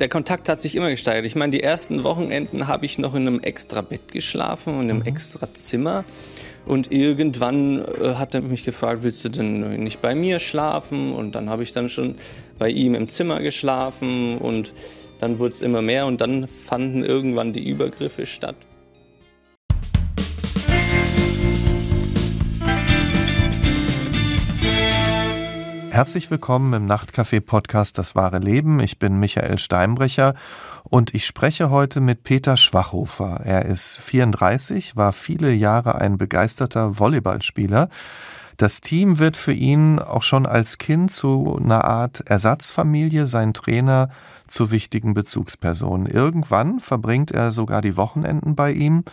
Der Kontakt hat sich immer gesteigert. Ich meine, die ersten Wochenenden habe ich noch in einem extra Bett geschlafen und in einem mhm. extra Zimmer. Und irgendwann äh, hat er mich gefragt, willst du denn nicht bei mir schlafen? Und dann habe ich dann schon bei ihm im Zimmer geschlafen und dann wurde es immer mehr und dann fanden irgendwann die Übergriffe statt. Herzlich willkommen im Nachtcafé-Podcast Das wahre Leben. Ich bin Michael Steinbrecher und ich spreche heute mit Peter Schwachhofer. Er ist 34, war viele Jahre ein begeisterter Volleyballspieler. Das Team wird für ihn auch schon als Kind zu einer Art Ersatzfamilie, sein Trainer zu wichtigen Bezugspersonen. Irgendwann verbringt er sogar die Wochenenden bei ihm.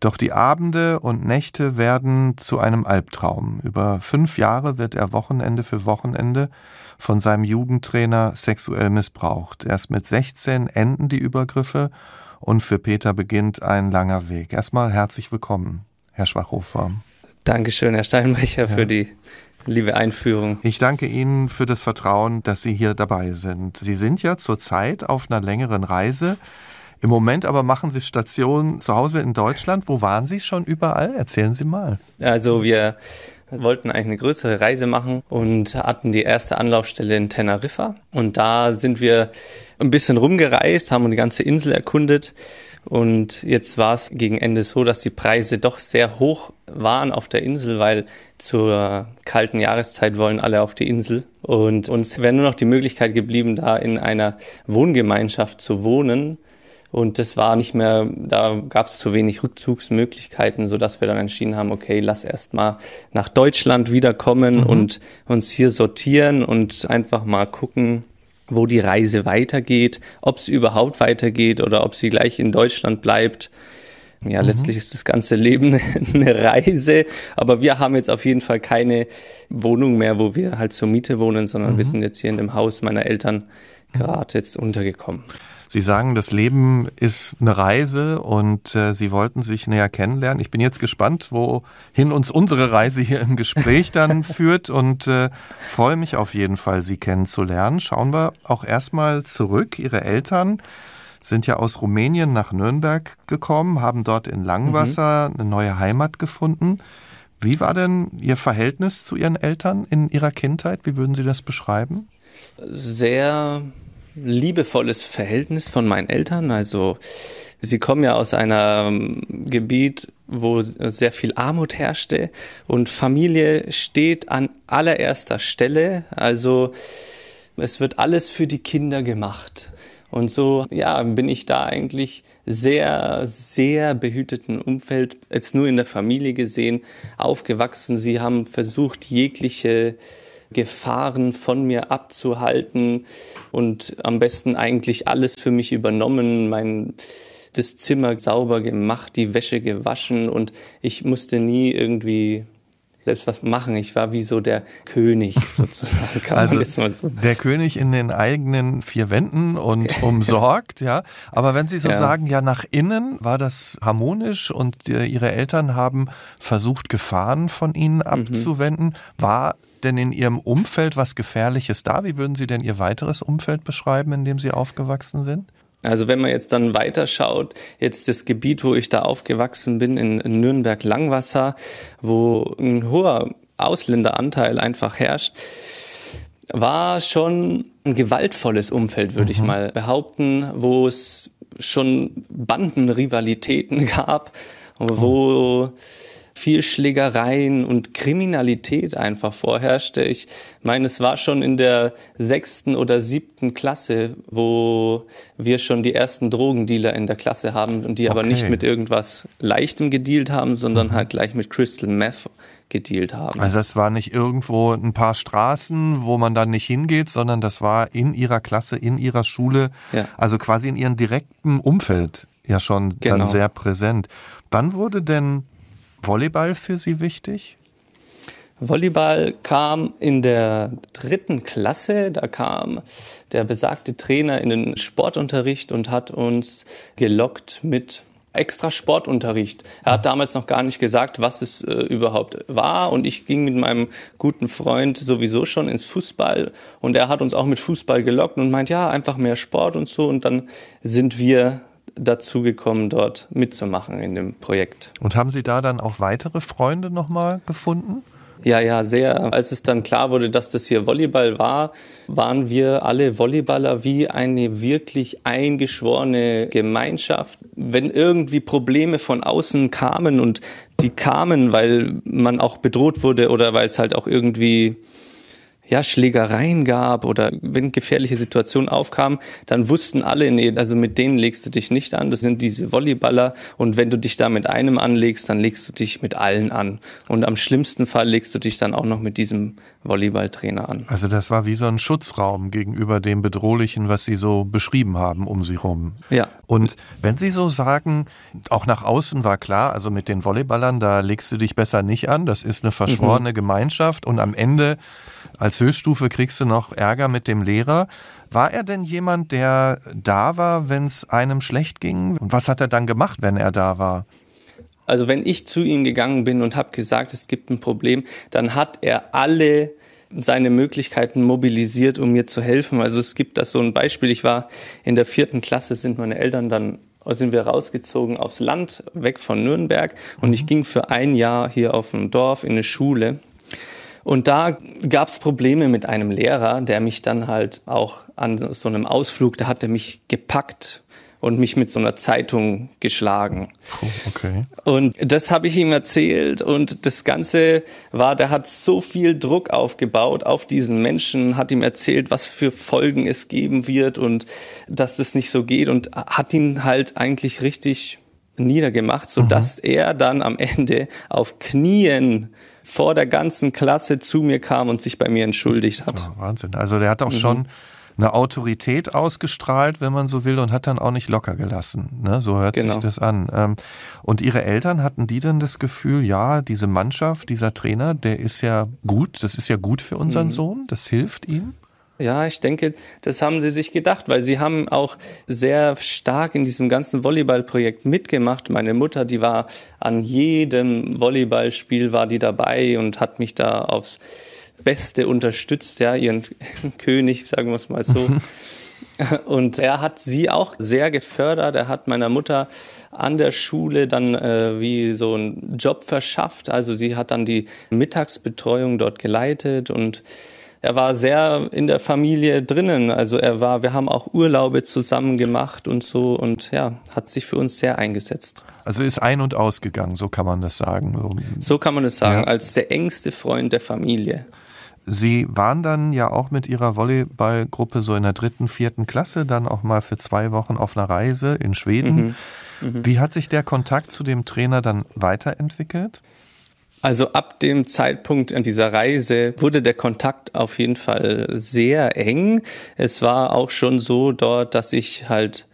Doch die Abende und Nächte werden zu einem Albtraum. Über fünf Jahre wird er Wochenende für Wochenende von seinem Jugendtrainer sexuell missbraucht. Erst mit 16 enden die Übergriffe und für Peter beginnt ein langer Weg. Erstmal herzlich willkommen, Herr Schwachhofer. Dankeschön, Herr Steinbrecher, ja. für die liebe Einführung. Ich danke Ihnen für das Vertrauen, dass Sie hier dabei sind. Sie sind ja zurzeit auf einer längeren Reise. Im Moment aber machen Sie Station zu Hause in Deutschland. Wo waren Sie schon überall? Erzählen Sie mal. Also wir wollten eigentlich eine größere Reise machen und hatten die erste Anlaufstelle in Teneriffa. Und da sind wir ein bisschen rumgereist, haben die ganze Insel erkundet. Und jetzt war es gegen Ende so, dass die Preise doch sehr hoch waren auf der Insel, weil zur kalten Jahreszeit wollen alle auf die Insel. Und uns wäre nur noch die Möglichkeit geblieben, da in einer Wohngemeinschaft zu wohnen. Und das war nicht mehr, da gab es zu wenig Rückzugsmöglichkeiten, sodass wir dann entschieden haben, okay, lass erst mal nach Deutschland wiederkommen mhm. und uns hier sortieren und einfach mal gucken, wo die Reise weitergeht, ob es überhaupt weitergeht oder ob sie gleich in Deutschland bleibt. Ja, mhm. letztlich ist das ganze Leben eine Reise, aber wir haben jetzt auf jeden Fall keine Wohnung mehr, wo wir halt zur Miete wohnen, sondern mhm. wir sind jetzt hier in dem Haus meiner Eltern gerade jetzt untergekommen. Sie sagen, das Leben ist eine Reise und äh, Sie wollten sich näher kennenlernen. Ich bin jetzt gespannt, wohin uns unsere Reise hier im Gespräch dann führt und äh, freue mich auf jeden Fall, Sie kennenzulernen. Schauen wir auch erstmal zurück. Ihre Eltern sind ja aus Rumänien nach Nürnberg gekommen, haben dort in Langwasser mhm. eine neue Heimat gefunden. Wie war denn Ihr Verhältnis zu Ihren Eltern in Ihrer Kindheit? Wie würden Sie das beschreiben? Sehr liebevolles Verhältnis von meinen Eltern. Also sie kommen ja aus einem Gebiet, wo sehr viel Armut herrschte und Familie steht an allererster Stelle. Also es wird alles für die Kinder gemacht. Und so, ja, bin ich da eigentlich sehr, sehr behüteten Umfeld, jetzt nur in der Familie gesehen, aufgewachsen. Sie haben versucht, jegliche Gefahren von mir abzuhalten und am besten eigentlich alles für mich übernommen, mein das Zimmer sauber gemacht, die Wäsche gewaschen und ich musste nie irgendwie selbst was machen. Ich war wie so der König sozusagen. Kann also so. der König in den eigenen vier Wänden und umsorgt, ja. Aber wenn Sie so ja. sagen, ja, nach innen war das harmonisch und Ihre Eltern haben versucht, Gefahren von Ihnen mhm. abzuwenden. Mhm. War denn in Ihrem Umfeld was Gefährliches da? Wie würden Sie denn Ihr weiteres Umfeld beschreiben, in dem Sie aufgewachsen sind? Also wenn man jetzt dann weiterschaut, jetzt das Gebiet, wo ich da aufgewachsen bin, in Nürnberg-Langwasser, wo ein hoher Ausländeranteil einfach herrscht, war schon ein gewaltvolles Umfeld, würde mhm. ich mal behaupten, wo es schon Bandenrivalitäten gab, wo oh viel Schlägereien und Kriminalität einfach vorherrschte. Ich meine, es war schon in der sechsten oder siebten Klasse, wo wir schon die ersten Drogendealer in der Klasse haben und die okay. aber nicht mit irgendwas Leichtem gedealt haben, sondern mhm. halt gleich mit Crystal Meth gedealt haben. Also es war nicht irgendwo ein paar Straßen, wo man dann nicht hingeht, sondern das war in ihrer Klasse, in ihrer Schule, ja. also quasi in ihrem direkten Umfeld ja schon genau. dann sehr präsent. Wann wurde denn Volleyball für Sie wichtig? Volleyball kam in der dritten Klasse. Da kam der besagte Trainer in den Sportunterricht und hat uns gelockt mit extra Sportunterricht. Er hat damals noch gar nicht gesagt, was es äh, überhaupt war. Und ich ging mit meinem guten Freund sowieso schon ins Fußball. Und er hat uns auch mit Fußball gelockt und meint, ja, einfach mehr Sport und so. Und dann sind wir dazu gekommen, dort mitzumachen in dem Projekt. Und haben Sie da dann auch weitere Freunde nochmal gefunden? Ja, ja, sehr. Als es dann klar wurde, dass das hier Volleyball war, waren wir alle Volleyballer wie eine wirklich eingeschworene Gemeinschaft. Wenn irgendwie Probleme von außen kamen und die kamen, weil man auch bedroht wurde oder weil es halt auch irgendwie ja, Schlägereien gab oder wenn gefährliche Situationen aufkamen, dann wussten alle, nee, also mit denen legst du dich nicht an. Das sind diese Volleyballer und wenn du dich da mit einem anlegst, dann legst du dich mit allen an. Und am schlimmsten Fall legst du dich dann auch noch mit diesem Volleyballtrainer an. Also das war wie so ein Schutzraum gegenüber dem Bedrohlichen, was Sie so beschrieben haben um Sie rum. Ja. Und wenn Sie so sagen, auch nach außen war klar, also mit den Volleyballern, da legst du dich besser nicht an, das ist eine verschworene mhm. Gemeinschaft und am Ende als Höchststufe kriegst du noch Ärger mit dem Lehrer. War er denn jemand, der da war, wenn es einem schlecht ging? Und was hat er dann gemacht, wenn er da war? Also wenn ich zu ihm gegangen bin und habe gesagt, es gibt ein Problem, dann hat er alle seine Möglichkeiten mobilisiert, um mir zu helfen. Also es gibt das so ein Beispiel. Ich war in der vierten Klasse, sind meine Eltern dann sind wir rausgezogen aufs Land, weg von Nürnberg. Und ich ging für ein Jahr hier auf dem Dorf in eine Schule. Und da gab es Probleme mit einem Lehrer, der mich dann halt auch an so einem Ausflug, da hat er mich gepackt und mich mit so einer Zeitung geschlagen. Okay. Und das habe ich ihm erzählt und das Ganze war, der hat so viel Druck aufgebaut auf diesen Menschen, hat ihm erzählt, was für Folgen es geben wird und dass das nicht so geht und hat ihn halt eigentlich richtig niedergemacht, so dass mhm. er dann am Ende auf Knien vor der ganzen Klasse zu mir kam und sich bei mir entschuldigt hat. Oh, Wahnsinn. Also der hat auch mhm. schon eine Autorität ausgestrahlt, wenn man so will, und hat dann auch nicht locker gelassen. Ne? So hört genau. sich das an. Ähm, und ihre Eltern hatten die dann das Gefühl, ja, diese Mannschaft, dieser Trainer, der ist ja gut, das ist ja gut für unseren mhm. Sohn, das hilft ihm? Ja, ich denke, das haben sie sich gedacht, weil sie haben auch sehr stark in diesem ganzen Volleyballprojekt mitgemacht. Meine Mutter, die war an jedem Volleyballspiel war die dabei und hat mich da aufs Beste unterstützt, ja, ihren König, sagen wir es mal so. Und er hat sie auch sehr gefördert. Er hat meiner Mutter an der Schule dann äh, wie so einen Job verschafft. Also sie hat dann die Mittagsbetreuung dort geleitet und er war sehr in der Familie drinnen. Also er war, wir haben auch Urlaube zusammen gemacht und so und ja, hat sich für uns sehr eingesetzt. Also ist ein- und ausgegangen, so kann man das sagen. So kann man es sagen, ja. als der engste Freund der Familie. Sie waren dann ja auch mit Ihrer Volleyballgruppe so in der dritten, vierten Klasse dann auch mal für zwei Wochen auf einer Reise in Schweden. Mhm. Mhm. Wie hat sich der Kontakt zu dem Trainer dann weiterentwickelt? Also ab dem Zeitpunkt an dieser Reise wurde der Kontakt auf jeden Fall sehr eng. Es war auch schon so dort, dass ich halt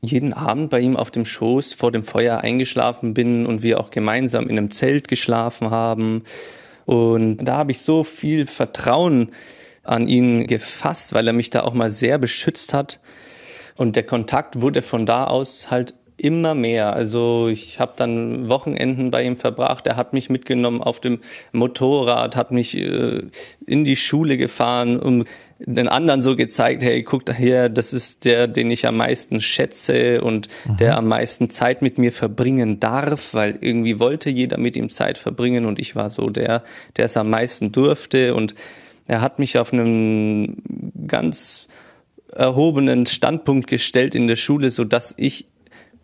jeden Abend bei ihm auf dem Schoß vor dem Feuer eingeschlafen bin und wir auch gemeinsam in einem Zelt geschlafen haben. Und da habe ich so viel Vertrauen an ihn gefasst, weil er mich da auch mal sehr beschützt hat. Und der Kontakt wurde von da aus halt immer mehr. Also ich habe dann Wochenenden bei ihm verbracht. Er hat mich mitgenommen auf dem Motorrad, hat mich äh, in die Schule gefahren und den anderen so gezeigt, hey, guck da her, das ist der, den ich am meisten schätze und mhm. der am meisten Zeit mit mir verbringen darf, weil irgendwie wollte jeder mit ihm Zeit verbringen und ich war so der, der es am meisten durfte und er hat mich auf einem ganz erhobenen Standpunkt gestellt in der Schule, so dass ich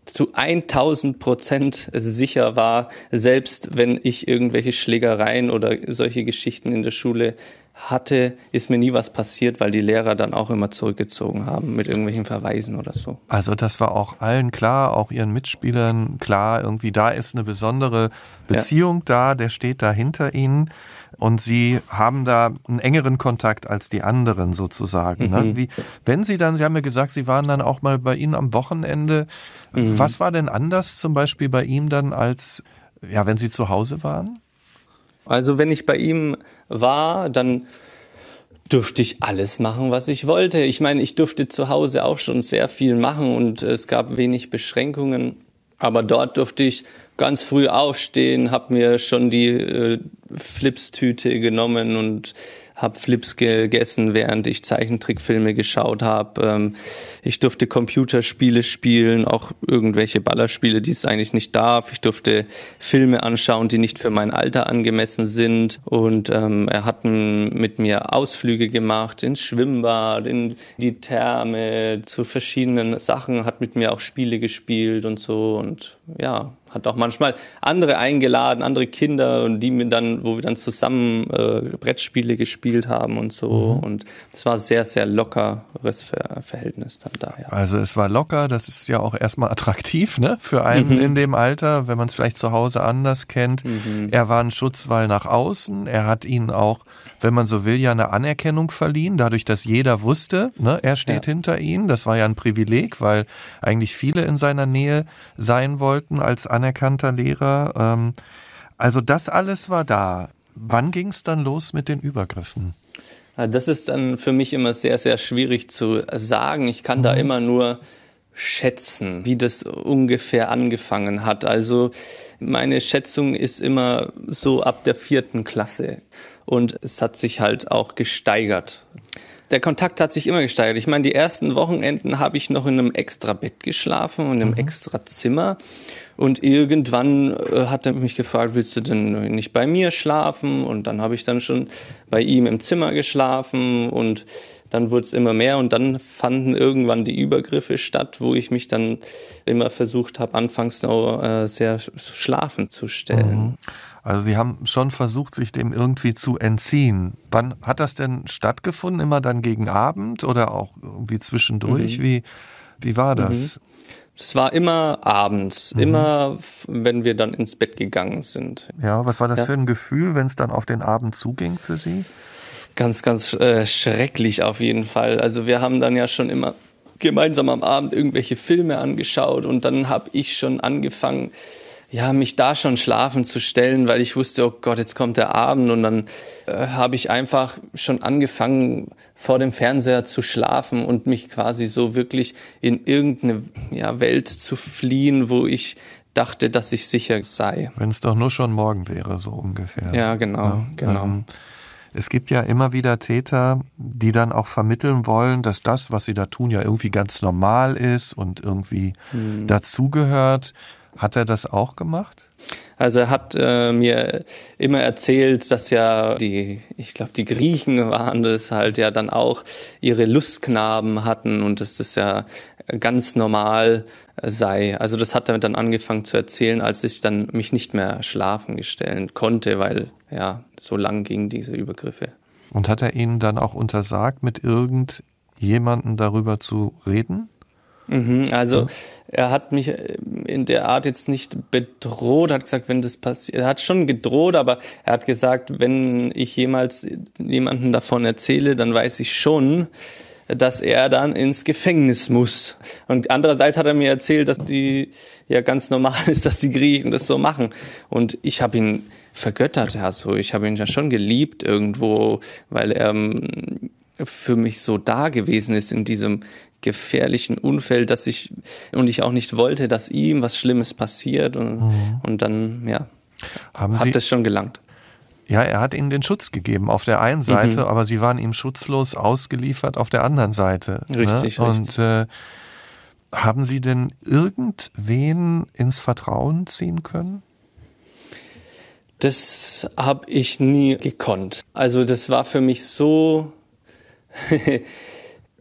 zu 1000 Prozent sicher war, selbst wenn ich irgendwelche Schlägereien oder solche Geschichten in der Schule hatte, ist mir nie was passiert, weil die Lehrer dann auch immer zurückgezogen haben mit irgendwelchen Verweisen oder so. Also das war auch allen klar, auch ihren Mitspielern klar, irgendwie da ist eine besondere Beziehung ja. da, der steht da hinter ihnen und sie haben da einen engeren Kontakt als die anderen sozusagen. Ne? Mhm. Wie, wenn sie dann, Sie haben ja gesagt, Sie waren dann auch mal bei Ihnen am Wochenende. Mhm. Was war denn anders zum Beispiel bei ihm dann als, ja, wenn Sie zu Hause waren? Also wenn ich bei ihm war, dann durfte ich alles machen, was ich wollte. Ich meine, ich durfte zu Hause auch schon sehr viel machen und es gab wenig Beschränkungen. Aber dort durfte ich ganz früh aufstehen, habe mir schon die äh, Flipstüte genommen und habe Flips gegessen, während ich Zeichentrickfilme geschaut habe. Ähm, ich durfte Computerspiele spielen, auch irgendwelche Ballerspiele, die es eigentlich nicht darf. Ich durfte Filme anschauen, die nicht für mein Alter angemessen sind. Und ähm, er hat mit mir Ausflüge gemacht ins Schwimmbad, in die Therme, zu verschiedenen Sachen, hat mit mir auch Spiele gespielt und so. Und ja, hat auch manchmal andere eingeladen, andere Kinder und die mir dann, wo wir dann zusammen äh, Brettspiele gespielt haben und so. Mhm. Und es war sehr, sehr lockeres Ver Verhältnis dann da. Ja. Also es war locker, das ist ja auch erstmal attraktiv, ne? Für einen mhm. in dem Alter, wenn man es vielleicht zu Hause anders kennt. Mhm. Er war ein Schutzwall nach außen, er hat ihn auch wenn man so will, ja eine Anerkennung verliehen, dadurch, dass jeder wusste, ne, er steht ja. hinter ihnen. Das war ja ein Privileg, weil eigentlich viele in seiner Nähe sein wollten als anerkannter Lehrer. Ähm, also das alles war da. Wann ging es dann los mit den Übergriffen? Das ist dann für mich immer sehr, sehr schwierig zu sagen. Ich kann mhm. da immer nur schätzen, wie das ungefähr angefangen hat. Also meine Schätzung ist immer so ab der vierten Klasse und es hat sich halt auch gesteigert. Der Kontakt hat sich immer gesteigert. Ich meine, die ersten Wochenenden habe ich noch in einem extra Bett geschlafen und in einem mhm. extra Zimmer. Und irgendwann äh, hat er mich gefragt, willst du denn nicht bei mir schlafen? Und dann habe ich dann schon bei ihm im Zimmer geschlafen und dann wurde es immer mehr und dann fanden irgendwann die Übergriffe statt, wo ich mich dann immer versucht habe, anfangs noch äh, sehr schlafen zu stellen. Mhm. Also Sie haben schon versucht, sich dem irgendwie zu entziehen. Wann hat das denn stattgefunden? Immer dann gegen Abend oder auch irgendwie zwischendurch? Mhm. Wie, wie war das? Mhm. Es war immer abends, mhm. immer wenn wir dann ins Bett gegangen sind. Ja, was war das ja. für ein Gefühl, wenn es dann auf den Abend zuging für Sie? Ganz, ganz äh, schrecklich auf jeden Fall. Also wir haben dann ja schon immer gemeinsam am Abend irgendwelche Filme angeschaut und dann habe ich schon angefangen, ja, mich da schon schlafen zu stellen, weil ich wusste, oh Gott, jetzt kommt der Abend und dann äh, habe ich einfach schon angefangen, vor dem Fernseher zu schlafen und mich quasi so wirklich in irgendeine ja, Welt zu fliehen, wo ich dachte, dass ich sicher sei. Wenn es doch nur schon morgen wäre, so ungefähr. Ja, genau, ja, genau. Ähm, es gibt ja immer wieder Täter, die dann auch vermitteln wollen, dass das, was sie da tun, ja irgendwie ganz normal ist und irgendwie hm. dazugehört. Hat er das auch gemacht? Also er hat äh, mir immer erzählt, dass ja die, ich glaube, die Griechen waren das halt ja dann auch ihre Lustknaben hatten und dass das ja ganz normal sei. Also das hat er dann angefangen zu erzählen, als ich dann mich nicht mehr schlafen gestellen konnte, weil ja so lang gingen diese Übergriffe. Und hat er Ihnen dann auch untersagt, mit irgendjemandem darüber zu reden? Mhm, also ja. er hat mich äh, in der Art jetzt nicht bedroht, hat gesagt, wenn das passiert, er hat schon gedroht, aber er hat gesagt, wenn ich jemals jemanden davon erzähle, dann weiß ich schon, dass er dann ins Gefängnis muss. Und andererseits hat er mir erzählt, dass die ja ganz normal ist, dass die Griechen das so machen. Und ich habe ihn vergöttert, ja so. Ich habe ihn ja schon geliebt irgendwo, weil er ähm, für mich so da gewesen ist in diesem gefährlichen Unfeld, dass ich und ich auch nicht wollte, dass ihm was Schlimmes passiert und, mhm. und dann ja Haben hat Sie, das schon gelangt. Ja, er hat ihnen den Schutz gegeben auf der einen Seite, mhm. aber sie waren ihm schutzlos ausgeliefert auf der anderen Seite. Ne? Richtig, ne? Und äh, haben Sie denn irgendwen ins Vertrauen ziehen können? Das habe ich nie gekonnt. Also das war für mich so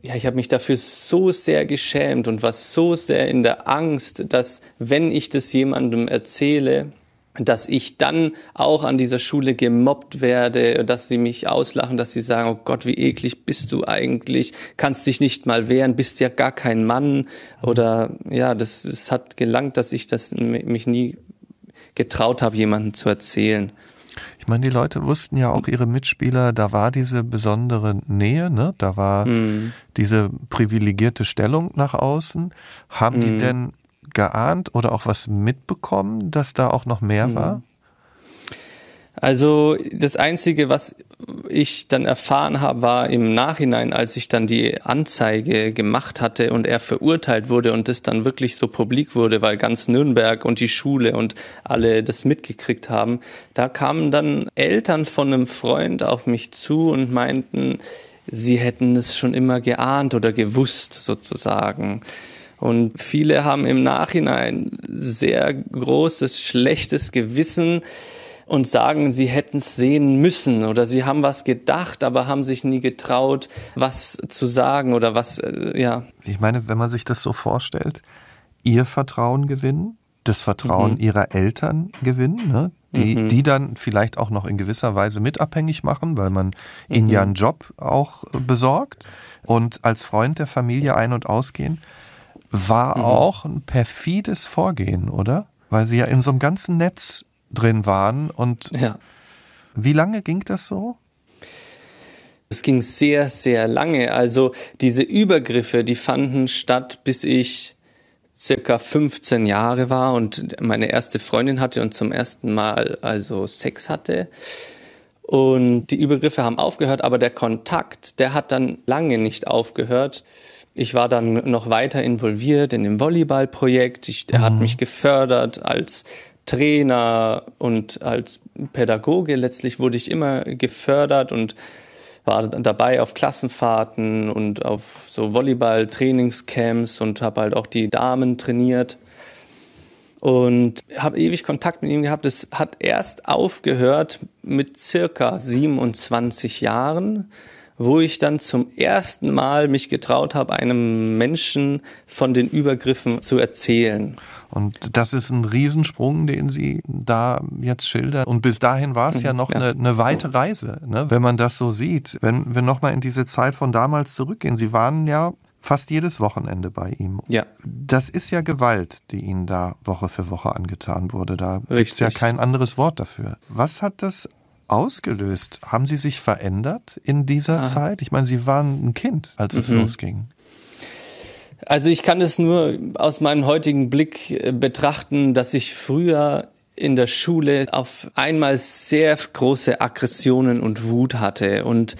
ja, ich habe mich dafür so sehr geschämt und war so sehr in der Angst, dass wenn ich das jemandem erzähle, dass ich dann auch an dieser Schule gemobbt werde, dass sie mich auslachen, dass sie sagen, oh Gott, wie eklig bist du eigentlich, kannst dich nicht mal wehren, bist ja gar kein Mann. Oder ja, das, das hat gelangt, dass ich das mich nie getraut habe, jemandem zu erzählen. Ich meine, die Leute wussten ja auch ihre Mitspieler, da war diese besondere Nähe, ne? Da war mhm. diese privilegierte Stellung nach außen. Haben mhm. die denn geahnt oder auch was mitbekommen, dass da auch noch mehr mhm. war? Also das Einzige, was ich dann erfahren habe, war im Nachhinein, als ich dann die Anzeige gemacht hatte und er verurteilt wurde und das dann wirklich so publik wurde, weil ganz Nürnberg und die Schule und alle das mitgekriegt haben, da kamen dann Eltern von einem Freund auf mich zu und meinten, sie hätten es schon immer geahnt oder gewusst sozusagen. Und viele haben im Nachhinein sehr großes, schlechtes Gewissen, und sagen, sie hätten es sehen müssen oder sie haben was gedacht, aber haben sich nie getraut, was zu sagen oder was, äh, ja. Ich meine, wenn man sich das so vorstellt, ihr Vertrauen gewinnen, das Vertrauen mhm. ihrer Eltern gewinnen, ne? die, mhm. die dann vielleicht auch noch in gewisser Weise mitabhängig machen, weil man mhm. ihnen ja einen Job auch besorgt und als Freund der Familie ein- und ausgehen, war mhm. auch ein perfides Vorgehen, oder? Weil sie ja in so einem ganzen Netz drin waren. Und ja. wie lange ging das so? Es ging sehr, sehr lange. Also diese Übergriffe, die fanden statt, bis ich circa 15 Jahre war und meine erste Freundin hatte und zum ersten Mal also Sex hatte. Und die Übergriffe haben aufgehört, aber der Kontakt, der hat dann lange nicht aufgehört. Ich war dann noch weiter involviert in dem Volleyballprojekt. Ich, er mhm. hat mich gefördert als Trainer und als Pädagoge letztlich wurde ich immer gefördert und war dabei auf Klassenfahrten und auf so Volleyball-Trainingscamps und habe halt auch die Damen trainiert und habe ewig Kontakt mit ihm gehabt. Es hat erst aufgehört mit circa 27 Jahren wo ich dann zum ersten Mal mich getraut habe, einem Menschen von den Übergriffen zu erzählen. Und das ist ein Riesensprung, den Sie da jetzt schildern. Und bis dahin war es ja mhm, noch ja. Eine, eine, weite Reise, ne? wenn man das so sieht. Wenn wir nochmal in diese Zeit von damals zurückgehen. Sie waren ja fast jedes Wochenende bei ihm. Ja. Das ist ja Gewalt, die Ihnen da Woche für Woche angetan wurde. Da gibt es ja kein anderes Wort dafür. Was hat das ausgelöst? Haben Sie sich verändert in dieser ah. Zeit? Ich meine, Sie waren ein Kind, als es mhm. losging. Also ich kann es nur aus meinem heutigen Blick äh, betrachten, dass ich früher in der Schule auf einmal sehr große Aggressionen und Wut hatte und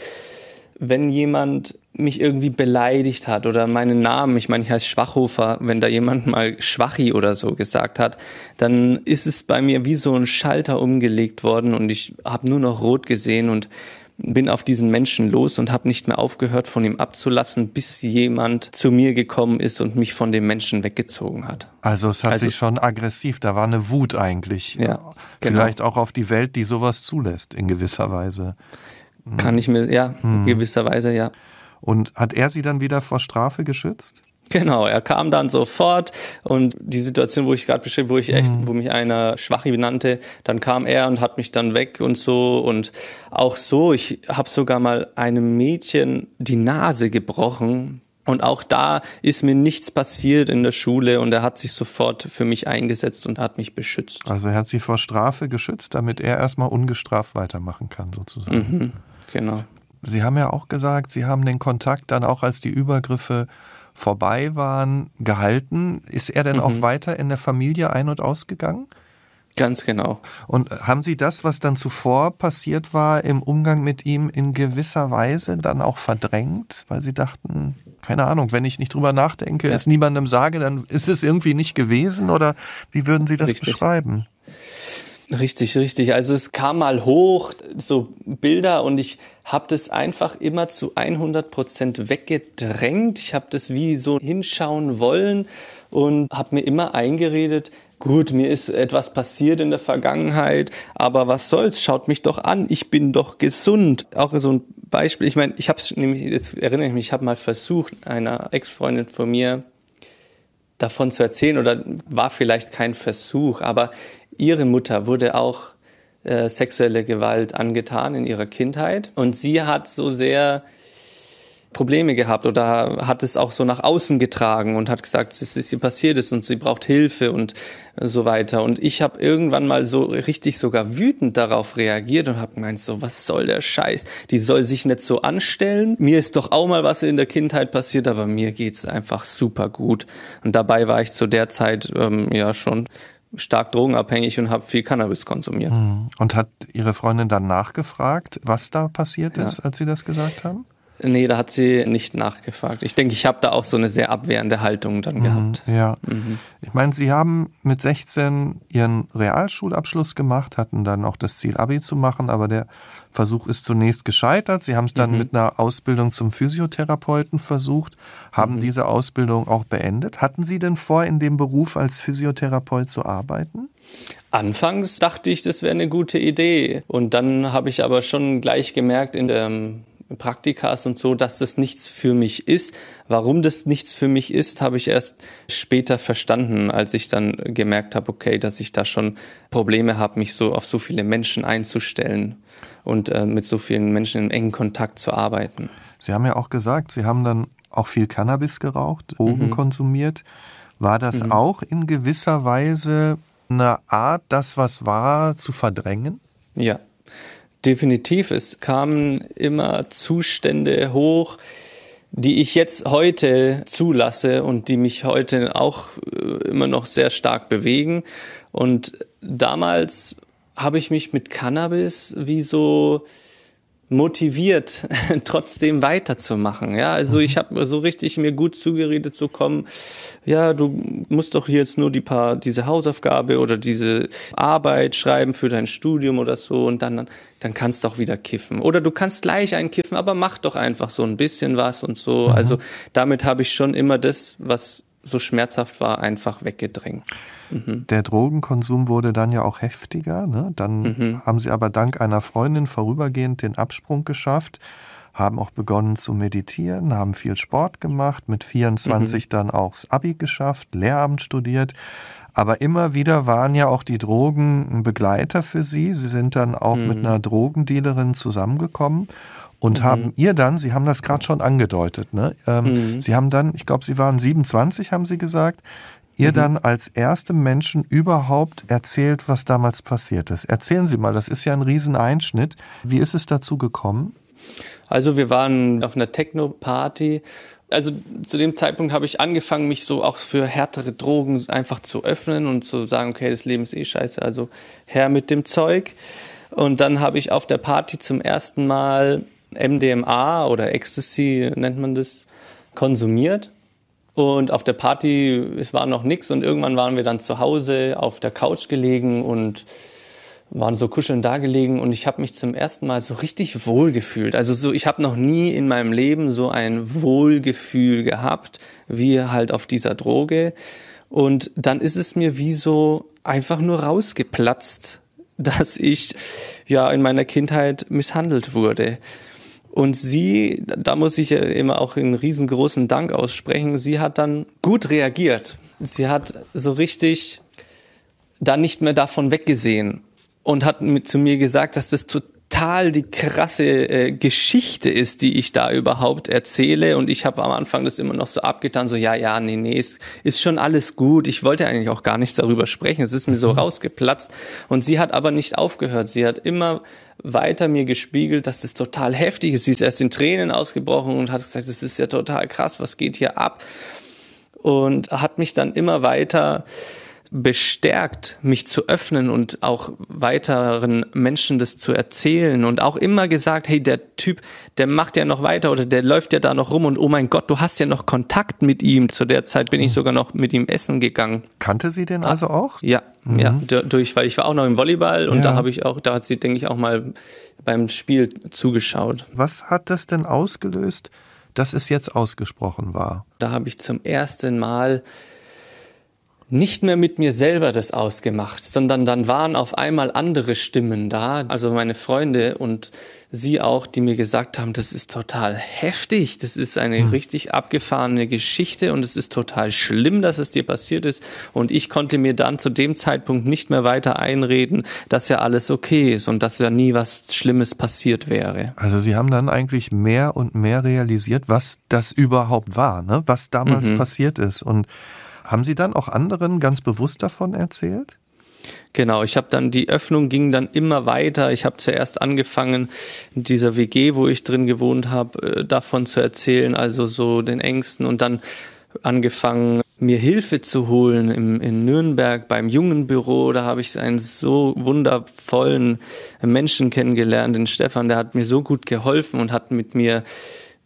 wenn jemand mich irgendwie beleidigt hat oder meinen Namen, ich meine, ich heiße Schwachhofer, wenn da jemand mal Schwachi oder so gesagt hat, dann ist es bei mir wie so ein Schalter umgelegt worden und ich habe nur noch rot gesehen und bin auf diesen Menschen los und habe nicht mehr aufgehört, von ihm abzulassen, bis jemand zu mir gekommen ist und mich von dem Menschen weggezogen hat. Also es hat also, sich schon aggressiv, da war eine Wut eigentlich. Ja. Vielleicht genau. auch auf die Welt, die sowas zulässt in gewisser Weise. Kann ich mir, ja, in hm. gewisser Weise, ja. Und hat er sie dann wieder vor Strafe geschützt? Genau, er kam dann sofort und die Situation, wo ich gerade beschrieb, wo ich echt, mhm. wo mich einer Schwachi benannte, dann kam er und hat mich dann weg und so und auch so, ich habe sogar mal einem Mädchen die Nase gebrochen und auch da ist mir nichts passiert in der Schule und er hat sich sofort für mich eingesetzt und hat mich beschützt. Also er hat sie vor Strafe geschützt, damit er erstmal ungestraft weitermachen kann, sozusagen. Mhm. Genau. Sie haben ja auch gesagt, Sie haben den Kontakt dann auch, als die Übergriffe vorbei waren, gehalten. Ist er denn mhm. auch weiter in der Familie ein- und ausgegangen? Ganz genau. Und haben Sie das, was dann zuvor passiert war, im Umgang mit ihm in gewisser Weise dann auch verdrängt, weil Sie dachten, keine Ahnung, wenn ich nicht drüber nachdenke, ja. es niemandem sage, dann ist es irgendwie nicht gewesen oder wie würden Sie das Richtig. beschreiben? Richtig, richtig. Also es kam mal hoch, so Bilder und ich habe das einfach immer zu 100 Prozent weggedrängt. Ich habe das wie so hinschauen wollen und habe mir immer eingeredet, gut, mir ist etwas passiert in der Vergangenheit, aber was soll's, schaut mich doch an, ich bin doch gesund. Auch so ein Beispiel, ich meine, ich habe nämlich, jetzt erinnere ich mich, ich habe mal versucht, einer Ex-Freundin von mir davon zu erzählen oder war vielleicht kein Versuch, aber ihre Mutter wurde auch äh, sexuelle Gewalt angetan in ihrer Kindheit und sie hat so sehr Probleme gehabt oder hat es auch so nach außen getragen und hat gesagt, es ist ihr passiert ist und sie braucht Hilfe und so weiter. Und ich habe irgendwann mal so richtig sogar wütend darauf reagiert und habe gemeint, so was soll der Scheiß? Die soll sich nicht so anstellen. Mir ist doch auch mal was in der Kindheit passiert, aber mir geht's einfach super gut. Und dabei war ich zu der Zeit ähm, ja schon stark drogenabhängig und habe viel Cannabis konsumiert. Mhm. Und hat Ihre Freundin dann nachgefragt, was da passiert ist, ja. als Sie das gesagt haben? Nee, da hat sie nicht nachgefragt. Ich denke, ich habe da auch so eine sehr abwehrende Haltung dann mhm, gehabt. Ja. Mhm. Ich meine, Sie haben mit 16 Ihren Realschulabschluss gemacht, hatten dann auch das Ziel, Abi zu machen, aber der Versuch ist zunächst gescheitert. Sie haben es dann mhm. mit einer Ausbildung zum Physiotherapeuten versucht, haben mhm. diese Ausbildung auch beendet. Hatten Sie denn vor, in dem Beruf als Physiotherapeut zu arbeiten? Anfangs dachte ich, das wäre eine gute Idee. Und dann habe ich aber schon gleich gemerkt in der Praktikas und so, dass das nichts für mich ist. Warum das nichts für mich ist, habe ich erst später verstanden, als ich dann gemerkt habe, okay, dass ich da schon Probleme habe, mich so auf so viele Menschen einzustellen und äh, mit so vielen Menschen in engen Kontakt zu arbeiten. Sie haben ja auch gesagt, Sie haben dann auch viel Cannabis geraucht, Drogen mhm. konsumiert. War das mhm. auch in gewisser Weise eine Art, das, was war, zu verdrängen? Ja, definitiv. Es kamen immer Zustände hoch, die ich jetzt heute zulasse und die mich heute auch äh, immer noch sehr stark bewegen. Und damals habe ich mich mit Cannabis wie so motiviert, trotzdem weiterzumachen. Ja, also ich mhm. habe so richtig mir gut zugeredet zu kommen. Ja, du musst doch jetzt nur die paar diese Hausaufgabe oder diese Arbeit schreiben für dein Studium oder so und dann dann kannst du auch wieder kiffen. Oder du kannst gleich einkiffen, aber mach doch einfach so ein bisschen was und so. Mhm. Also damit habe ich schon immer das, was so schmerzhaft war, einfach weggedrängt. Mhm. Der Drogenkonsum wurde dann ja auch heftiger. Ne? Dann mhm. haben sie aber dank einer Freundin vorübergehend den Absprung geschafft, haben auch begonnen zu meditieren, haben viel Sport gemacht, mit 24 mhm. dann auch das Abi geschafft, Lehramt studiert. Aber immer wieder waren ja auch die Drogen ein Begleiter für sie. Sie sind dann auch mit mhm. einer Drogendealerin zusammengekommen und mhm. haben ihr dann, Sie haben das gerade schon angedeutet, ne? Ähm, mhm. Sie haben dann, ich glaube, Sie waren 27, haben Sie gesagt, ihr mhm. dann als erste Menschen überhaupt erzählt, was damals passiert ist. Erzählen Sie mal, das ist ja ein Rieseneinschnitt. Wie ist es dazu gekommen? Also wir waren auf einer Techno-Party. Also zu dem Zeitpunkt habe ich angefangen, mich so auch für härtere Drogen einfach zu öffnen und zu sagen, okay, das Leben ist eh scheiße, also her mit dem Zeug. Und dann habe ich auf der Party zum ersten Mal MDMA oder Ecstasy nennt man das, konsumiert. Und auf der Party, es war noch nichts und irgendwann waren wir dann zu Hause auf der Couch gelegen und waren so kuscheln da gelegen und ich habe mich zum ersten Mal so richtig wohl gefühlt. Also so, ich habe noch nie in meinem Leben so ein Wohlgefühl gehabt, wie halt auf dieser Droge. Und dann ist es mir wie so einfach nur rausgeplatzt, dass ich ja in meiner Kindheit misshandelt wurde. Und sie, da muss ich ja immer auch einen riesengroßen Dank aussprechen, sie hat dann gut reagiert. Sie hat so richtig da nicht mehr davon weggesehen und hat mit zu mir gesagt, dass das total total die krasse äh, Geschichte ist, die ich da überhaupt erzähle. Und ich habe am Anfang das immer noch so abgetan, so ja, ja, nee, nee, ist, ist schon alles gut. Ich wollte eigentlich auch gar nicht darüber sprechen. Es ist mir so mhm. rausgeplatzt. Und sie hat aber nicht aufgehört. Sie hat immer weiter mir gespiegelt, dass das total heftig ist. Sie ist erst in Tränen ausgebrochen und hat gesagt, das ist ja total krass, was geht hier ab? Und hat mich dann immer weiter bestärkt, mich zu öffnen und auch weiteren Menschen das zu erzählen und auch immer gesagt, hey, der Typ, der macht ja noch weiter oder der läuft ja da noch rum und oh mein Gott, du hast ja noch Kontakt mit ihm. Zu der Zeit bin ich hm. sogar noch mit ihm essen gegangen. Kannte sie den also auch? Ja, mhm. ja, durch, weil ich war auch noch im Volleyball und ja. da habe ich auch, da hat sie, denke ich, auch mal beim Spiel zugeschaut. Was hat das denn ausgelöst, dass es jetzt ausgesprochen war? Da habe ich zum ersten Mal nicht mehr mit mir selber das ausgemacht, sondern dann waren auf einmal andere Stimmen da, also meine Freunde und sie auch, die mir gesagt haben, das ist total heftig, das ist eine mhm. richtig abgefahrene Geschichte und es ist total schlimm, dass es dir passiert ist und ich konnte mir dann zu dem Zeitpunkt nicht mehr weiter einreden, dass ja alles okay ist und dass ja nie was Schlimmes passiert wäre. Also Sie haben dann eigentlich mehr und mehr realisiert, was das überhaupt war, ne? was damals mhm. passiert ist und haben Sie dann auch anderen ganz bewusst davon erzählt? Genau, ich habe dann, die Öffnung ging dann immer weiter. Ich habe zuerst angefangen, in dieser WG, wo ich drin gewohnt habe, äh, davon zu erzählen, also so den Ängsten und dann angefangen, mir Hilfe zu holen im, in Nürnberg beim Jungenbüro. Da habe ich einen so wundervollen Menschen kennengelernt, den Stefan, der hat mir so gut geholfen und hat mit mir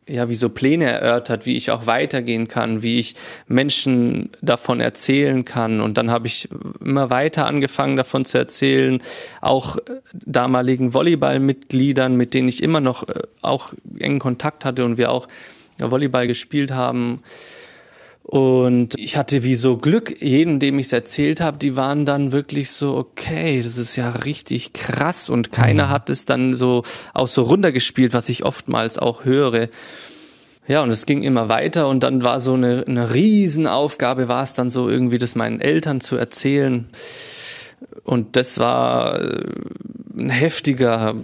ja, wie so Pläne erörtert, wie ich auch weitergehen kann, wie ich Menschen davon erzählen kann. Und dann habe ich immer weiter angefangen, davon zu erzählen, auch damaligen Volleyballmitgliedern, mit denen ich immer noch äh, auch engen Kontakt hatte und wir auch Volleyball gespielt haben. Und ich hatte wie so Glück, jedem, dem ich es erzählt habe, die waren dann wirklich so, okay, das ist ja richtig krass. Und keiner mhm. hat es dann so auch so runtergespielt, was ich oftmals auch höre. Ja, und es ging immer weiter und dann war so eine, eine Riesenaufgabe, war es dann so irgendwie, das meinen Eltern zu erzählen. Und das war äh, ein heftiger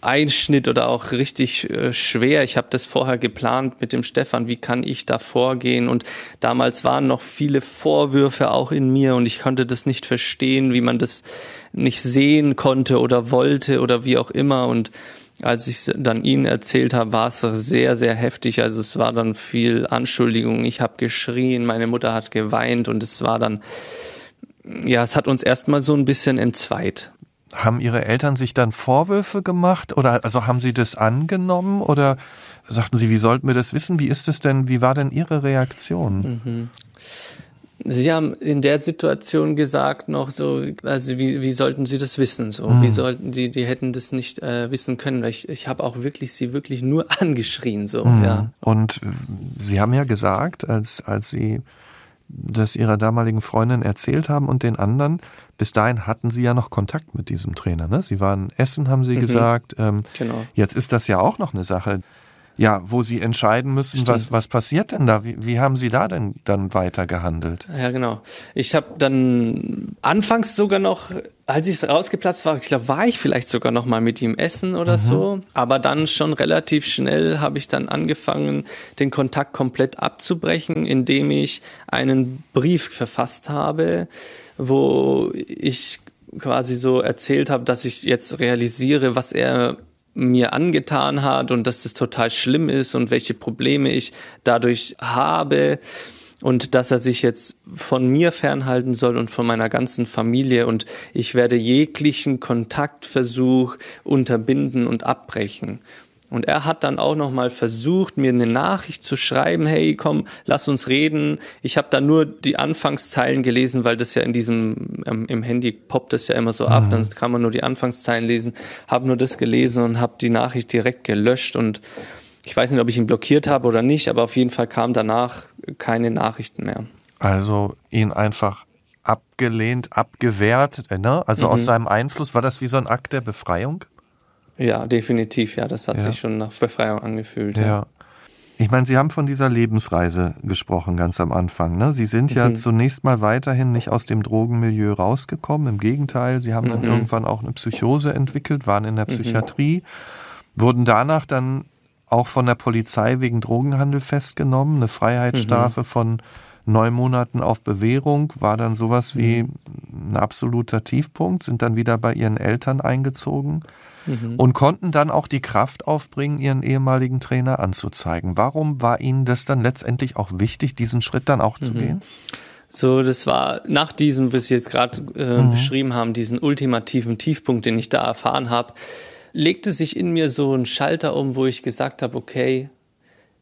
Einschnitt oder auch richtig äh, schwer. Ich habe das vorher geplant mit dem Stefan, wie kann ich da vorgehen? Und damals waren noch viele Vorwürfe auch in mir und ich konnte das nicht verstehen, wie man das nicht sehen konnte oder wollte oder wie auch immer. Und als ich dann ihnen erzählt habe, war es sehr, sehr heftig. Also es war dann viel Anschuldigung. Ich habe geschrien, meine Mutter hat geweint und es war dann, ja, es hat uns erstmal so ein bisschen entzweit. Haben Ihre Eltern sich dann Vorwürfe gemacht oder also haben Sie das angenommen oder sagten Sie, wie sollten wir das wissen? Wie ist es denn, wie war denn Ihre Reaktion? Mhm. Sie haben in der Situation gesagt noch so, also wie, wie sollten Sie das wissen? So, mhm. wie sollten Sie, die hätten das nicht äh, wissen können. Ich, ich habe auch wirklich Sie wirklich nur angeschrien so. Mhm. Ja. Und Sie haben ja gesagt, als als Sie das Ihrer damaligen Freundin erzählt haben und den anderen, bis dahin hatten Sie ja noch Kontakt mit diesem Trainer. Ne? Sie waren Essen, haben Sie mhm. gesagt. Ähm, genau. Jetzt ist das ja auch noch eine Sache ja, wo sie entscheiden müssen, was, was passiert denn da? Wie, wie haben sie da denn dann weiter gehandelt? Ja, genau. Ich habe dann anfangs sogar noch, als ich rausgeplatzt war, ich glaube, war ich vielleicht sogar noch mal mit ihm essen oder mhm. so. Aber dann schon relativ schnell habe ich dann angefangen, den Kontakt komplett abzubrechen, indem ich einen Brief verfasst habe, wo ich quasi so erzählt habe, dass ich jetzt realisiere, was er mir angetan hat und dass das total schlimm ist und welche Probleme ich dadurch habe und dass er sich jetzt von mir fernhalten soll und von meiner ganzen Familie und ich werde jeglichen Kontaktversuch unterbinden und abbrechen. Und er hat dann auch noch mal versucht, mir eine Nachricht zu schreiben, hey, komm, lass uns reden. Ich habe da nur die Anfangszeilen gelesen, weil das ja in diesem, ähm, im Handy poppt das ja immer so ab, mhm. dann kann man nur die Anfangszeilen lesen. Habe nur das gelesen und habe die Nachricht direkt gelöscht und ich weiß nicht, ob ich ihn blockiert habe oder nicht, aber auf jeden Fall kam danach keine Nachrichten mehr. Also ihn einfach abgelehnt, abgewehrt, ne? Also mhm. aus seinem Einfluss, war das wie so ein Akt der Befreiung? Ja, definitiv, ja. Das hat ja. sich schon nach Befreiung angefühlt. Ja. ja. Ich meine, Sie haben von dieser Lebensreise gesprochen ganz am Anfang. Ne? Sie sind ja mhm. zunächst mal weiterhin nicht aus dem Drogenmilieu rausgekommen. Im Gegenteil, Sie haben mhm. dann irgendwann auch eine Psychose entwickelt, waren in der mhm. Psychiatrie, mhm. wurden danach dann auch von der Polizei wegen Drogenhandel festgenommen. Eine Freiheitsstrafe mhm. von neun Monaten auf Bewährung war dann sowas wie ein absoluter Tiefpunkt, sind dann wieder bei Ihren Eltern eingezogen mhm. und konnten dann auch die Kraft aufbringen, ihren ehemaligen Trainer anzuzeigen. Warum war Ihnen das dann letztendlich auch wichtig, diesen Schritt dann auch zu mhm. gehen? So, das war nach diesem, was Sie jetzt gerade äh, mhm. beschrieben haben, diesen ultimativen Tiefpunkt, den ich da erfahren habe, legte sich in mir so ein Schalter um, wo ich gesagt habe, okay,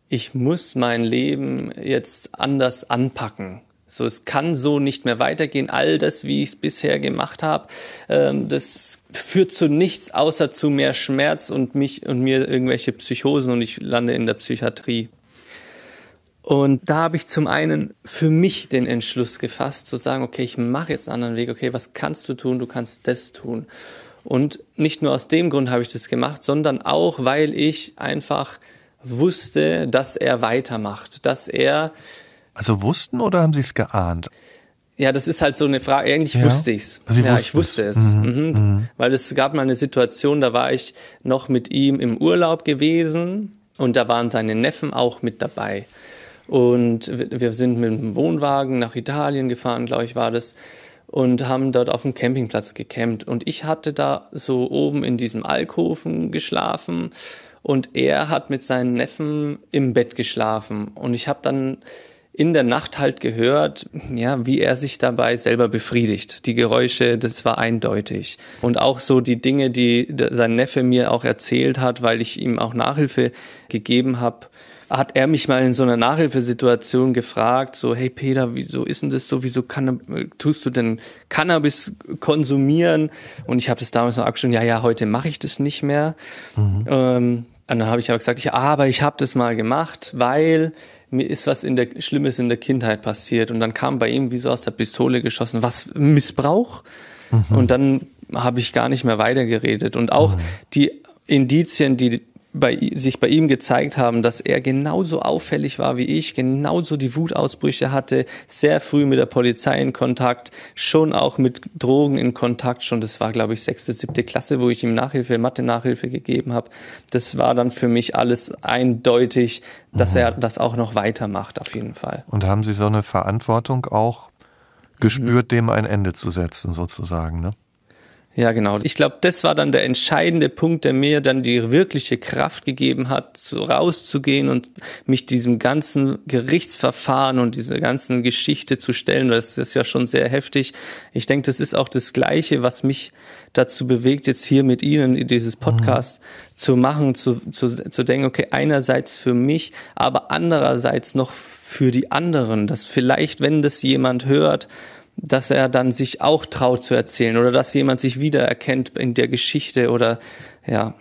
ich muss mein Leben jetzt anders anpacken. So, es kann so nicht mehr weitergehen. All das, wie ich es bisher gemacht habe, ähm, das führt zu nichts außer zu mehr Schmerz und mich und mir irgendwelche Psychosen und ich lande in der Psychiatrie. Und da habe ich zum einen für mich den Entschluss gefasst, zu sagen, okay, ich mache jetzt einen anderen Weg. Okay, was kannst du tun? Du kannst das tun. Und nicht nur aus dem Grund habe ich das gemacht, sondern auch, weil ich einfach wusste, dass er weitermacht, dass er also wussten oder haben Sie es geahnt? Ja, das ist halt so eine Frage. Eigentlich ja. wusste ich's. Sie ja, ich wusste es. es. Mhm. Mhm. Mhm. Weil es gab mal eine Situation, da war ich noch mit ihm im Urlaub gewesen und da waren seine Neffen auch mit dabei. Und wir sind mit dem Wohnwagen nach Italien gefahren, glaube ich, war das und haben dort auf dem Campingplatz gecampt. Und ich hatte da so oben in diesem Alkoven geschlafen und er hat mit seinen Neffen im Bett geschlafen. Und ich habe dann in der Nacht halt gehört, ja, wie er sich dabei selber befriedigt. Die Geräusche, das war eindeutig. Und auch so die Dinge, die sein Neffe mir auch erzählt hat, weil ich ihm auch Nachhilfe gegeben habe, hat er mich mal in so einer Nachhilfesituation gefragt, so, hey Peter, wieso ist denn das so, wieso kann, tust du denn Cannabis konsumieren? Und ich habe das damals noch abgestimmt, ja, ja, heute mache ich das nicht mehr. Mhm. Ähm, und dann habe ich aber gesagt, ja, aber ich habe das mal gemacht, weil mir ist was in der Schlimmes in der Kindheit passiert. Und dann kam bei ihm wie so aus der Pistole geschossen, was Missbrauch? Mhm. Und dann habe ich gar nicht mehr weitergeredet. Und auch mhm. die Indizien, die bei, sich bei ihm gezeigt haben, dass er genauso auffällig war wie ich, genauso die Wutausbrüche hatte, sehr früh mit der Polizei in Kontakt, schon auch mit Drogen in Kontakt, schon das war glaube ich sechste, siebte Klasse, wo ich ihm Nachhilfe, Mathe-Nachhilfe gegeben habe. Das war dann für mich alles eindeutig, dass mhm. er das auch noch weitermacht auf jeden Fall. Und haben Sie so eine Verantwortung auch gespürt, mhm. dem ein Ende zu setzen sozusagen, ne? Ja, genau. Ich glaube, das war dann der entscheidende Punkt, der mir dann die wirkliche Kraft gegeben hat, so rauszugehen und mich diesem ganzen Gerichtsverfahren und dieser ganzen Geschichte zu stellen. Das ist ja schon sehr heftig. Ich denke, das ist auch das Gleiche, was mich dazu bewegt, jetzt hier mit Ihnen dieses Podcast mhm. zu machen, zu, zu, zu denken, okay, einerseits für mich, aber andererseits noch für die anderen, dass vielleicht, wenn das jemand hört, dass er dann sich auch traut zu erzählen oder dass jemand sich wiedererkennt in der Geschichte oder ja.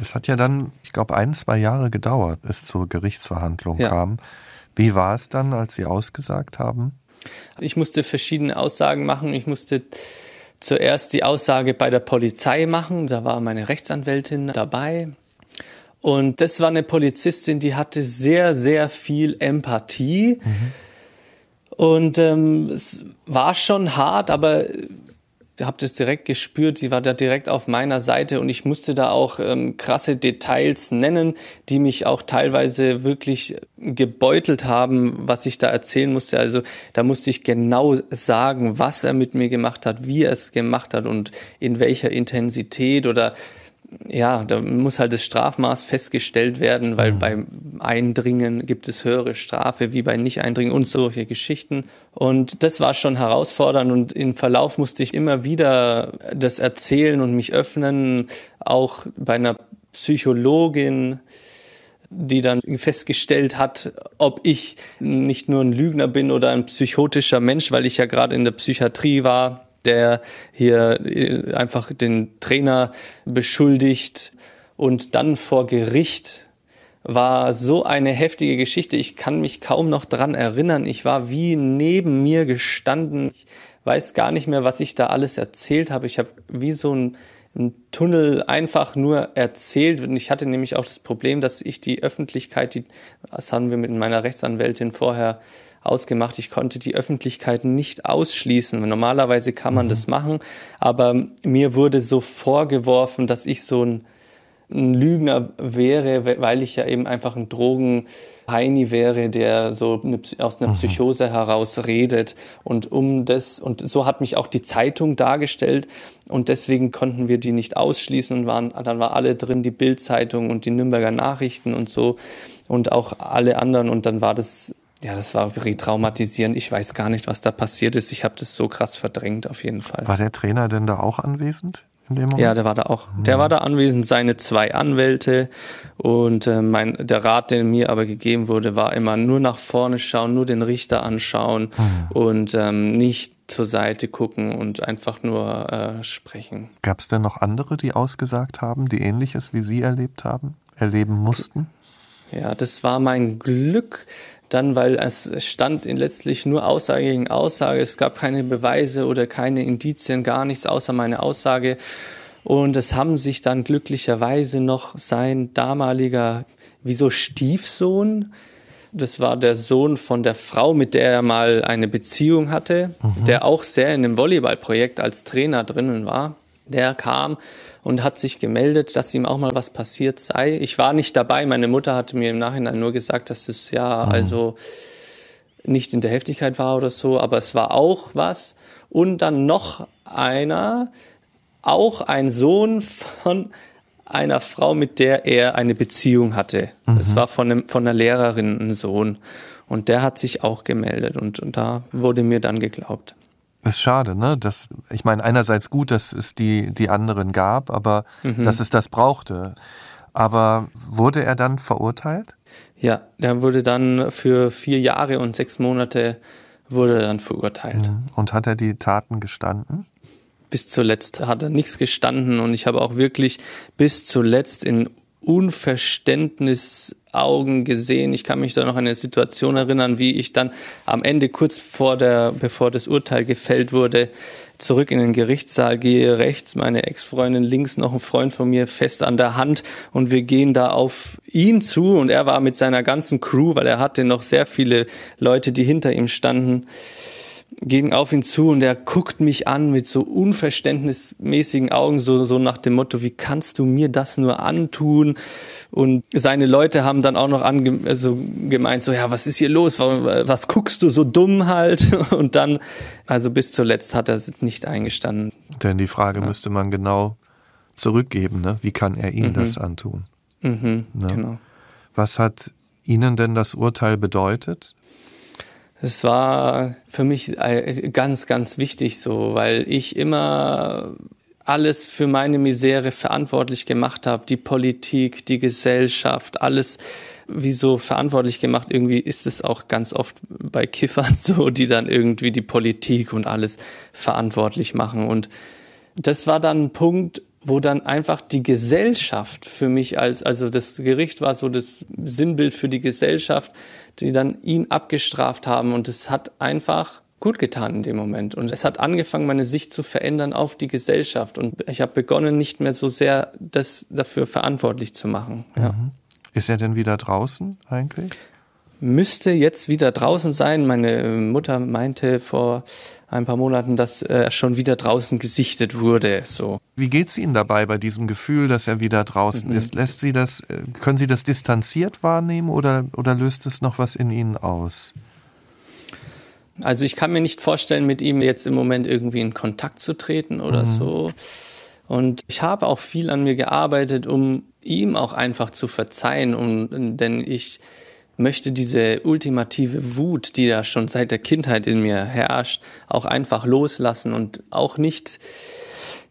Es hat ja dann, ich glaube, ein, zwei Jahre gedauert, es zur Gerichtsverhandlung ja. kam. Wie war es dann, als Sie ausgesagt haben? Ich musste verschiedene Aussagen machen. Ich musste zuerst die Aussage bei der Polizei machen. Da war meine Rechtsanwältin dabei. Und das war eine Polizistin, die hatte sehr, sehr viel Empathie. Mhm und ähm, es war schon hart, aber ich habe das direkt gespürt, sie war da direkt auf meiner Seite und ich musste da auch ähm, krasse Details nennen, die mich auch teilweise wirklich gebeutelt haben, was ich da erzählen musste. Also da musste ich genau sagen, was er mit mir gemacht hat, wie er es gemacht hat und in welcher Intensität oder ja, da muss halt das Strafmaß festgestellt werden, weil mhm. beim Eindringen gibt es höhere Strafe wie bei Nicht-Eindringen und solche Geschichten. Und das war schon herausfordernd und im Verlauf musste ich immer wieder das erzählen und mich öffnen, auch bei einer Psychologin, die dann festgestellt hat, ob ich nicht nur ein Lügner bin oder ein psychotischer Mensch, weil ich ja gerade in der Psychiatrie war der hier äh, einfach den Trainer beschuldigt und dann vor Gericht war so eine heftige Geschichte. Ich kann mich kaum noch dran erinnern. Ich war wie neben mir gestanden. Ich weiß gar nicht mehr, was ich da alles erzählt habe. Ich habe wie so ein, ein Tunnel einfach nur erzählt. Und ich hatte nämlich auch das Problem, dass ich die Öffentlichkeit, die, das haben wir mit meiner Rechtsanwältin vorher ausgemacht. Ich konnte die Öffentlichkeit nicht ausschließen. Normalerweise kann man mhm. das machen, aber mir wurde so vorgeworfen, dass ich so ein, ein Lügner wäre, weil ich ja eben einfach ein Drogen Heini wäre, der so eine, aus einer mhm. Psychose heraus redet. Und um das, und so hat mich auch die Zeitung dargestellt. Und deswegen konnten wir die nicht ausschließen und waren, dann war alle drin, die Bildzeitung und die Nürnberger Nachrichten und so und auch alle anderen. Und dann war das ja, das war retraumatisierend. Ich weiß gar nicht, was da passiert ist. Ich habe das so krass verdrängt, auf jeden Fall. War der Trainer denn da auch anwesend? In dem Moment? Ja, der war da auch. Der war da anwesend, seine zwei Anwälte. Und äh, mein, der Rat, der mir aber gegeben wurde, war immer nur nach vorne schauen, nur den Richter anschauen mhm. und ähm, nicht zur Seite gucken und einfach nur äh, sprechen. Gab es denn noch andere, die ausgesagt haben, die ähnliches wie Sie erlebt haben, erleben mussten? Ja, das war mein Glück, dann, weil es stand in letztlich nur Aussage gegen Aussage. Es gab keine Beweise oder keine Indizien, gar nichts außer meine Aussage. Und es haben sich dann glücklicherweise noch sein damaliger, wieso Stiefsohn, das war der Sohn von der Frau, mit der er mal eine Beziehung hatte, mhm. der auch sehr in dem Volleyballprojekt als Trainer drinnen war. Der kam und hat sich gemeldet, dass ihm auch mal was passiert sei. Ich war nicht dabei. Meine Mutter hatte mir im Nachhinein nur gesagt, dass es ja mhm. also nicht in der Heftigkeit war oder so, aber es war auch was. Und dann noch einer, auch ein Sohn von einer Frau, mit der er eine Beziehung hatte. Mhm. Es war von, einem, von einer Lehrerin ein Sohn. Und der hat sich auch gemeldet und, und da wurde mir dann geglaubt. Ist schade, ne? Das, ich meine, einerseits gut, dass es die, die anderen gab, aber mhm. dass es das brauchte. Aber wurde er dann verurteilt? Ja, der wurde dann für vier Jahre und sechs Monate wurde dann verurteilt. Mhm. Und hat er die Taten gestanden? Bis zuletzt hat er nichts gestanden und ich habe auch wirklich bis zuletzt in Unverständnisaugen gesehen. Ich kann mich da noch an eine Situation erinnern, wie ich dann am Ende kurz vor der, bevor das Urteil gefällt wurde, zurück in den Gerichtssaal gehe, rechts meine Ex-Freundin, links noch ein Freund von mir fest an der Hand. Und wir gehen da auf ihn zu. Und er war mit seiner ganzen Crew, weil er hatte noch sehr viele Leute, die hinter ihm standen gehen auf ihn zu und er guckt mich an mit so unverständnismäßigen Augen, so, so nach dem Motto, wie kannst du mir das nur antun? Und seine Leute haben dann auch noch ange also gemeint, so, ja, was ist hier los? Was guckst du so dumm halt? Und dann, also bis zuletzt hat er es nicht eingestanden. Denn die Frage ja. müsste man genau zurückgeben, ne? Wie kann er ihnen mhm. das antun? Mhm, ne? Genau. Was hat Ihnen denn das Urteil bedeutet? Es war für mich ganz, ganz wichtig so, weil ich immer alles für meine Misere verantwortlich gemacht habe, die Politik, die Gesellschaft, alles wie so verantwortlich gemacht. Irgendwie ist es auch ganz oft bei Kiffern so, die dann irgendwie die Politik und alles verantwortlich machen. Und das war dann ein Punkt, wo dann einfach die Gesellschaft für mich als, also das Gericht war so das Sinnbild für die Gesellschaft, die dann ihn abgestraft haben und es hat einfach gut getan in dem Moment. Und es hat angefangen, meine Sicht zu verändern auf die Gesellschaft. Und ich habe begonnen, nicht mehr so sehr das dafür verantwortlich zu machen. Ja. Mhm. Ist er denn wieder draußen eigentlich? Müsste jetzt wieder draußen sein. Meine Mutter meinte vor ein paar Monaten, dass er schon wieder draußen gesichtet wurde. So. Wie geht's Ihnen dabei bei diesem Gefühl, dass er wieder draußen mhm. ist? Lässt Sie das, äh, können Sie das distanziert wahrnehmen oder, oder löst es noch was in Ihnen aus? Also ich kann mir nicht vorstellen, mit ihm jetzt im Moment irgendwie in Kontakt zu treten oder mhm. so. Und ich habe auch viel an mir gearbeitet, um ihm auch einfach zu verzeihen. Und, denn ich möchte diese ultimative Wut, die da schon seit der Kindheit in mir herrscht, auch einfach loslassen und auch nicht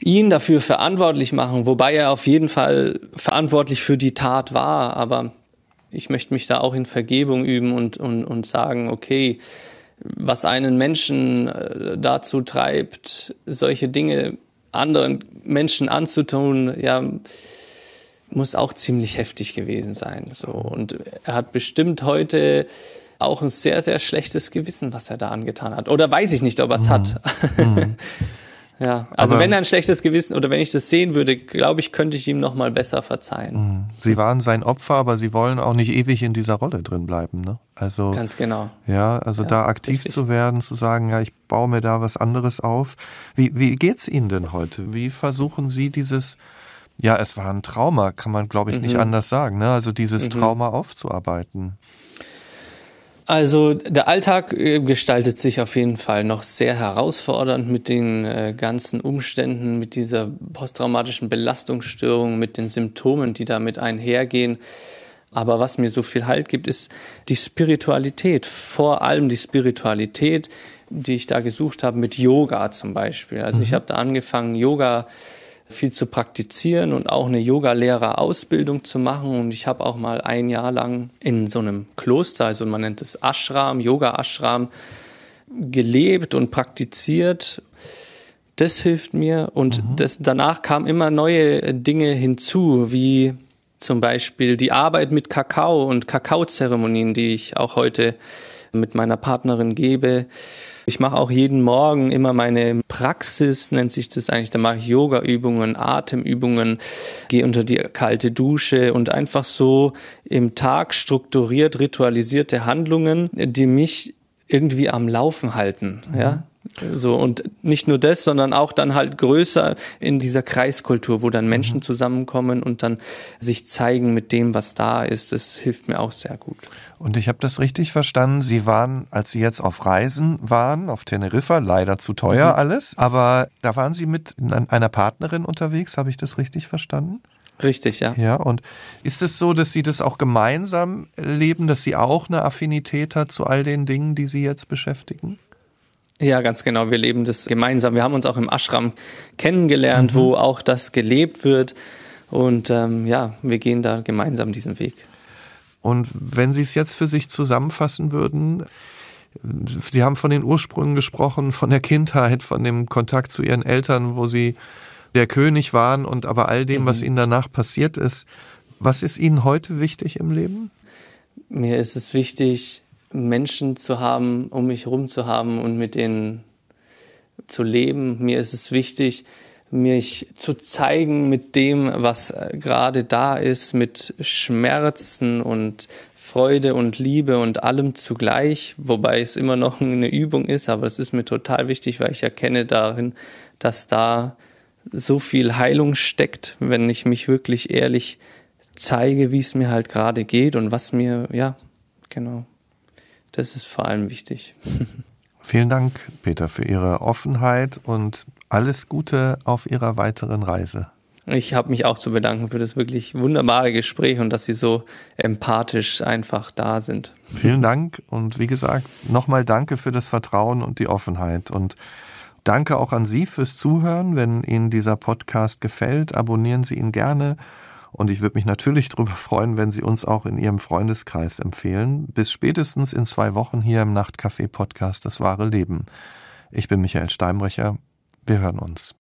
ihn dafür verantwortlich machen, wobei er auf jeden Fall verantwortlich für die Tat war. Aber ich möchte mich da auch in Vergebung üben und, und, und sagen, okay, was einen Menschen äh, dazu treibt, solche Dinge anderen Menschen anzutun, ja, muss auch ziemlich heftig gewesen sein. So. Und er hat bestimmt heute auch ein sehr, sehr schlechtes Gewissen, was er da angetan hat. Oder weiß ich nicht, ob er es mhm. hat. Mhm. ja, also Aber wenn er ein schlechtes Gewissen oder wenn ich das sehen würde, glaube ich, könnte ich ihm noch mal besser verzeihen. Mhm. Sie waren sein Opfer, aber Sie wollen auch nicht ewig in dieser Rolle drin bleiben, ne? Also ganz genau. Ja, also ja, da aktiv richtig. zu werden, zu sagen, ja, ich baue mir da was anderes auf. Wie wie geht's Ihnen denn heute? Wie versuchen Sie dieses ja, es war ein Trauma, kann man, glaube ich, mhm. nicht anders sagen. Ne? Also dieses mhm. Trauma aufzuarbeiten. Also der Alltag äh, gestaltet sich auf jeden Fall noch sehr herausfordernd mit den äh, ganzen Umständen, mit dieser posttraumatischen Belastungsstörung, mit den Symptomen, die damit einhergehen. Aber was mir so viel Halt gibt, ist die Spiritualität, vor allem die Spiritualität, die ich da gesucht habe mit Yoga zum Beispiel. Also mhm. ich habe da angefangen, Yoga viel zu praktizieren und auch eine Yoga-Lehrer-Ausbildung zu machen. Und ich habe auch mal ein Jahr lang in so einem Kloster, also man nennt es Ashram, Yoga-Ashram, gelebt und praktiziert. Das hilft mir. Und mhm. das, danach kamen immer neue Dinge hinzu, wie zum Beispiel die Arbeit mit Kakao und Kakaozeremonien, die ich auch heute mit meiner Partnerin gebe. Ich mache auch jeden Morgen immer meine Praxis, nennt sich das eigentlich. Da mache ich Yoga-Übungen, Atemübungen, gehe unter die kalte Dusche und einfach so im Tag strukturiert, ritualisierte Handlungen, die mich irgendwie am Laufen halten. Ja, so, und nicht nur das, sondern auch dann halt größer in dieser Kreiskultur, wo dann Menschen mhm. zusammenkommen und dann sich zeigen mit dem, was da ist. Das hilft mir auch sehr gut. Und ich habe das richtig verstanden. Sie waren, als Sie jetzt auf Reisen waren, auf Teneriffa, leider zu teuer mhm. alles, aber da waren Sie mit einer Partnerin unterwegs, habe ich das richtig verstanden? Richtig, ja. Ja, und ist es so, dass Sie das auch gemeinsam leben, dass sie auch eine Affinität hat zu all den Dingen, die Sie jetzt beschäftigen? Ja, ganz genau. Wir leben das gemeinsam. Wir haben uns auch im Ashram kennengelernt, mhm. wo auch das gelebt wird. Und ähm, ja, wir gehen da gemeinsam diesen Weg. Und wenn Sie es jetzt für sich zusammenfassen würden, Sie haben von den Ursprüngen gesprochen, von der Kindheit, von dem Kontakt zu Ihren Eltern, wo Sie der König waren und aber all dem, mhm. was Ihnen danach passiert ist. Was ist Ihnen heute wichtig im Leben? Mir ist es wichtig, Menschen zu haben, um mich herum zu haben und mit denen zu leben. Mir ist es wichtig, mich zu zeigen mit dem, was gerade da ist, mit Schmerzen und Freude und Liebe und allem zugleich, wobei es immer noch eine Übung ist, aber es ist mir total wichtig, weil ich erkenne darin, dass da so viel Heilung steckt, wenn ich mich wirklich ehrlich zeige, wie es mir halt gerade geht und was mir, ja, genau. Das ist vor allem wichtig. Vielen Dank, Peter, für Ihre Offenheit und alles Gute auf Ihrer weiteren Reise. Ich habe mich auch zu bedanken für das wirklich wunderbare Gespräch und dass Sie so empathisch einfach da sind. Vielen Dank und wie gesagt, nochmal danke für das Vertrauen und die Offenheit und danke auch an Sie fürs Zuhören. Wenn Ihnen dieser Podcast gefällt, abonnieren Sie ihn gerne und ich würde mich natürlich darüber freuen, wenn Sie uns auch in Ihrem Freundeskreis empfehlen. Bis spätestens in zwei Wochen hier im Nachtcafé Podcast Das wahre Leben. Ich bin Michael Steinbrecher. Wir hören uns.